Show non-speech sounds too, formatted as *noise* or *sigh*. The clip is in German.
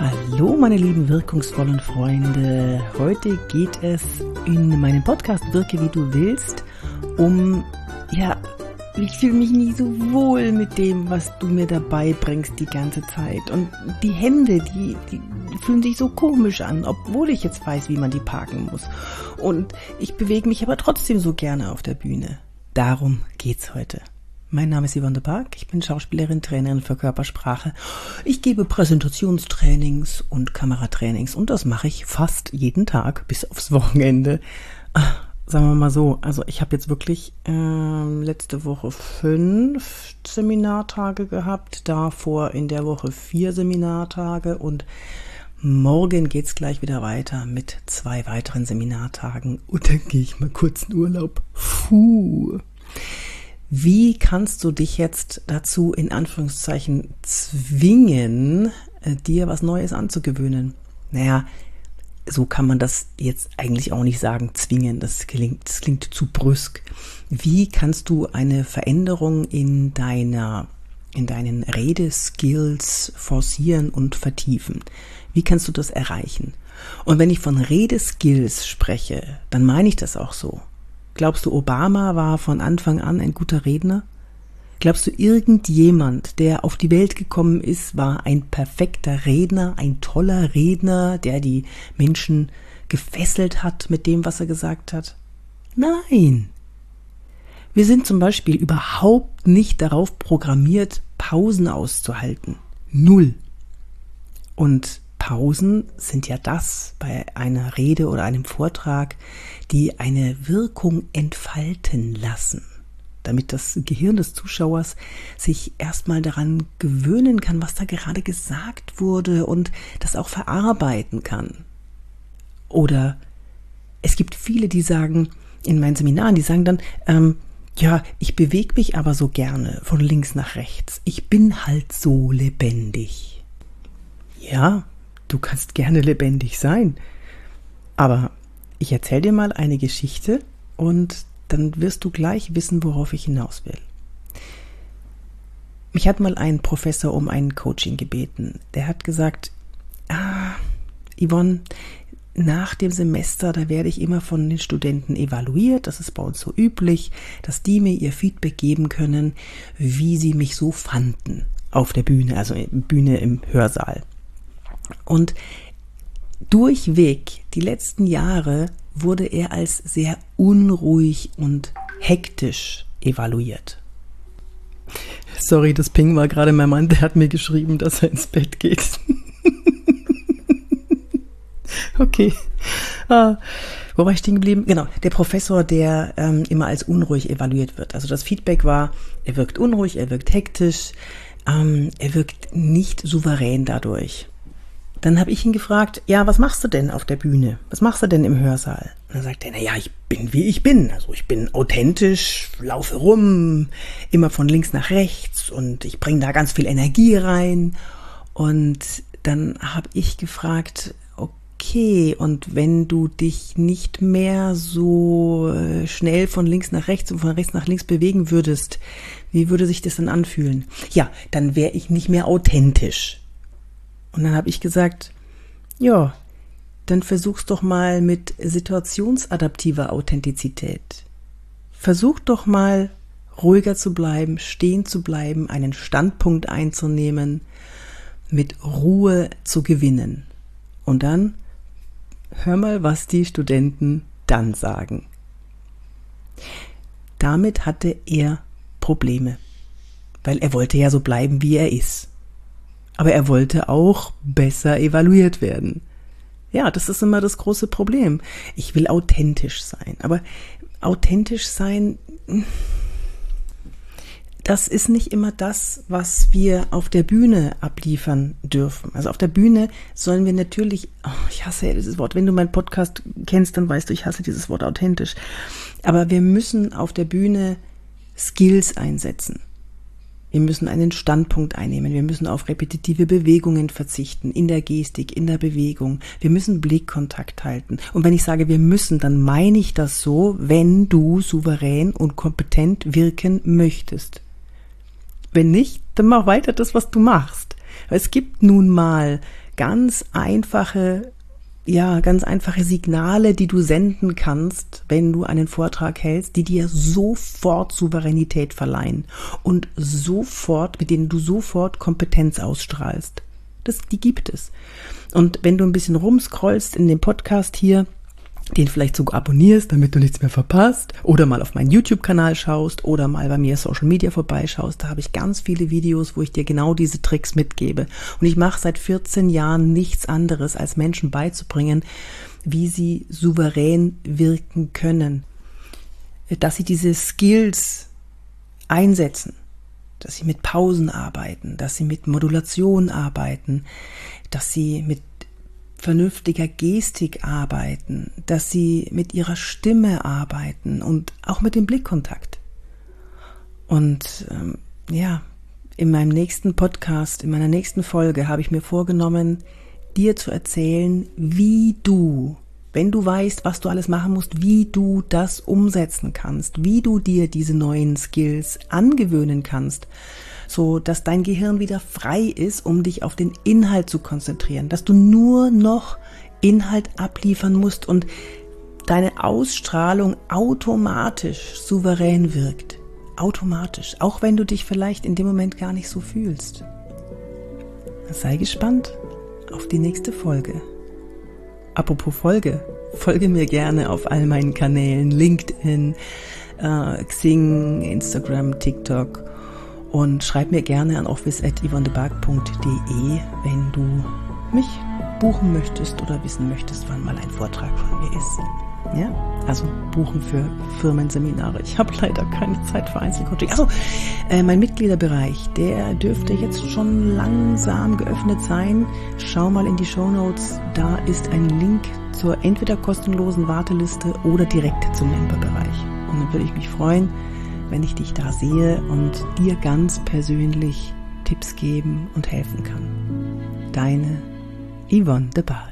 Hallo meine lieben wirkungsvollen Freunde. Heute geht es in meinem Podcast Wirke wie du willst um, ja, ich fühle mich nie so wohl mit dem, was du mir dabei bringst die ganze Zeit. Und die Hände, die, die fühlen sich so komisch an, obwohl ich jetzt weiß, wie man die parken muss. Und ich bewege mich aber trotzdem so gerne auf der Bühne. Darum geht's heute. Mein Name ist Yvonne de Park, ich bin Schauspielerin, Trainerin für Körpersprache. Ich gebe Präsentationstrainings und Kameratrainings und das mache ich fast jeden Tag bis aufs Wochenende. Ah, sagen wir mal so, also ich habe jetzt wirklich äh, letzte Woche fünf Seminartage gehabt, davor in der Woche vier Seminartage und morgen geht's gleich wieder weiter mit zwei weiteren Seminartagen und dann gehe ich mal kurz in Urlaub. Puh. Wie kannst du dich jetzt dazu in Anführungszeichen zwingen, äh, dir was Neues anzugewöhnen? Naja, so kann man das jetzt eigentlich auch nicht sagen, zwingen. Das klingt, das klingt zu brüsk. Wie kannst du eine Veränderung in deiner, in deinen Redeskills forcieren und vertiefen? Wie kannst du das erreichen? Und wenn ich von Redeskills spreche, dann meine ich das auch so. Glaubst du, Obama war von Anfang an ein guter Redner? Glaubst du, irgendjemand, der auf die Welt gekommen ist, war ein perfekter Redner, ein toller Redner, der die Menschen gefesselt hat mit dem, was er gesagt hat? Nein. Wir sind zum Beispiel überhaupt nicht darauf programmiert, Pausen auszuhalten. Null. Und Pausen sind ja das bei einer Rede oder einem Vortrag, die eine Wirkung entfalten lassen, damit das Gehirn des Zuschauers sich erstmal daran gewöhnen kann, was da gerade gesagt wurde und das auch verarbeiten kann. Oder es gibt viele, die sagen, in meinen Seminaren, die sagen dann, ähm, ja, ich bewege mich aber so gerne von links nach rechts. Ich bin halt so lebendig. Ja, du kannst gerne lebendig sein. Aber ich erzähle dir mal eine Geschichte und dann wirst du gleich wissen, worauf ich hinaus will. Mich hat mal ein Professor um ein Coaching gebeten. Der hat gesagt, ah, Yvonne, nach dem Semester, da werde ich immer von den Studenten evaluiert. Das ist bei uns so üblich, dass die mir ihr Feedback geben können, wie sie mich so fanden auf der Bühne, also Bühne im Hörsaal. Und durchweg die letzten Jahre wurde er als sehr unruhig und hektisch evaluiert. Sorry, das Ping war gerade mein Mann, der hat mir geschrieben, dass er ins Bett geht. *laughs* okay. Ah, wo war ich stehen geblieben? Genau, der Professor, der ähm, immer als unruhig evaluiert wird. Also das Feedback war, er wirkt unruhig, er wirkt hektisch, ähm, er wirkt nicht souverän dadurch. Dann habe ich ihn gefragt, ja, was machst du denn auf der Bühne? Was machst du denn im Hörsaal? Und dann sagt er, na ja, ich bin wie ich bin. Also ich bin authentisch, laufe rum, immer von links nach rechts und ich bringe da ganz viel Energie rein. Und dann habe ich gefragt, okay, und wenn du dich nicht mehr so äh, schnell von links nach rechts und von rechts nach links bewegen würdest, wie würde sich das dann anfühlen? Ja, dann wäre ich nicht mehr authentisch. Und dann habe ich gesagt, ja, dann versuch's doch mal mit situationsadaptiver Authentizität. Versuch doch mal ruhiger zu bleiben, stehen zu bleiben, einen Standpunkt einzunehmen, mit Ruhe zu gewinnen. Und dann hör mal, was die Studenten dann sagen. Damit hatte er Probleme, weil er wollte ja so bleiben, wie er ist. Aber er wollte auch besser evaluiert werden. Ja, das ist immer das große Problem. Ich will authentisch sein. Aber authentisch sein, das ist nicht immer das, was wir auf der Bühne abliefern dürfen. Also auf der Bühne sollen wir natürlich, oh, ich hasse dieses Wort, wenn du meinen Podcast kennst, dann weißt du, ich hasse dieses Wort authentisch. Aber wir müssen auf der Bühne Skills einsetzen. Wir müssen einen Standpunkt einnehmen. Wir müssen auf repetitive Bewegungen verzichten, in der Gestik, in der Bewegung. Wir müssen Blickkontakt halten. Und wenn ich sage, wir müssen, dann meine ich das so, wenn du souverän und kompetent wirken möchtest. Wenn nicht, dann mach weiter das, was du machst. Es gibt nun mal ganz einfache ja, ganz einfache Signale, die du senden kannst, wenn du einen Vortrag hältst, die dir sofort Souveränität verleihen und sofort, mit denen du sofort Kompetenz ausstrahlst. Das, die gibt es. Und wenn du ein bisschen rumscrollst in dem Podcast hier, den vielleicht sogar abonnierst, damit du nichts mehr verpasst, oder mal auf meinen YouTube-Kanal schaust oder mal bei mir Social Media vorbeischaust, da habe ich ganz viele Videos, wo ich dir genau diese Tricks mitgebe. Und ich mache seit 14 Jahren nichts anderes, als Menschen beizubringen, wie sie souverän wirken können. Dass sie diese Skills einsetzen, dass sie mit Pausen arbeiten, dass sie mit Modulation arbeiten, dass sie mit vernünftiger Gestik arbeiten, dass sie mit ihrer Stimme arbeiten und auch mit dem Blickkontakt. Und ähm, ja, in meinem nächsten Podcast, in meiner nächsten Folge habe ich mir vorgenommen, dir zu erzählen, wie du, wenn du weißt, was du alles machen musst, wie du das umsetzen kannst, wie du dir diese neuen Skills angewöhnen kannst, so dass dein Gehirn wieder frei ist, um dich auf den Inhalt zu konzentrieren, dass du nur noch Inhalt abliefern musst und deine Ausstrahlung automatisch souverän wirkt. Automatisch, auch wenn du dich vielleicht in dem Moment gar nicht so fühlst. Sei gespannt auf die nächste Folge. Apropos Folge, folge mir gerne auf all meinen Kanälen, LinkedIn, äh, Xing, Instagram, TikTok und schreib mir gerne an office.yvonnebark.de, wenn du mich buchen möchtest oder wissen möchtest, wann mal ein Vortrag von mir ist. Ja, also buchen für Firmenseminare. Ich habe leider keine Zeit für Einzelcoaching. Also äh, mein Mitgliederbereich, der dürfte jetzt schon langsam geöffnet sein. Schau mal in die Show Notes. Da ist ein Link zur entweder kostenlosen Warteliste oder direkt zum Memberbereich. Und dann würde ich mich freuen, wenn ich dich da sehe und dir ganz persönlich Tipps geben und helfen kann. Deine Yvonne de Bar.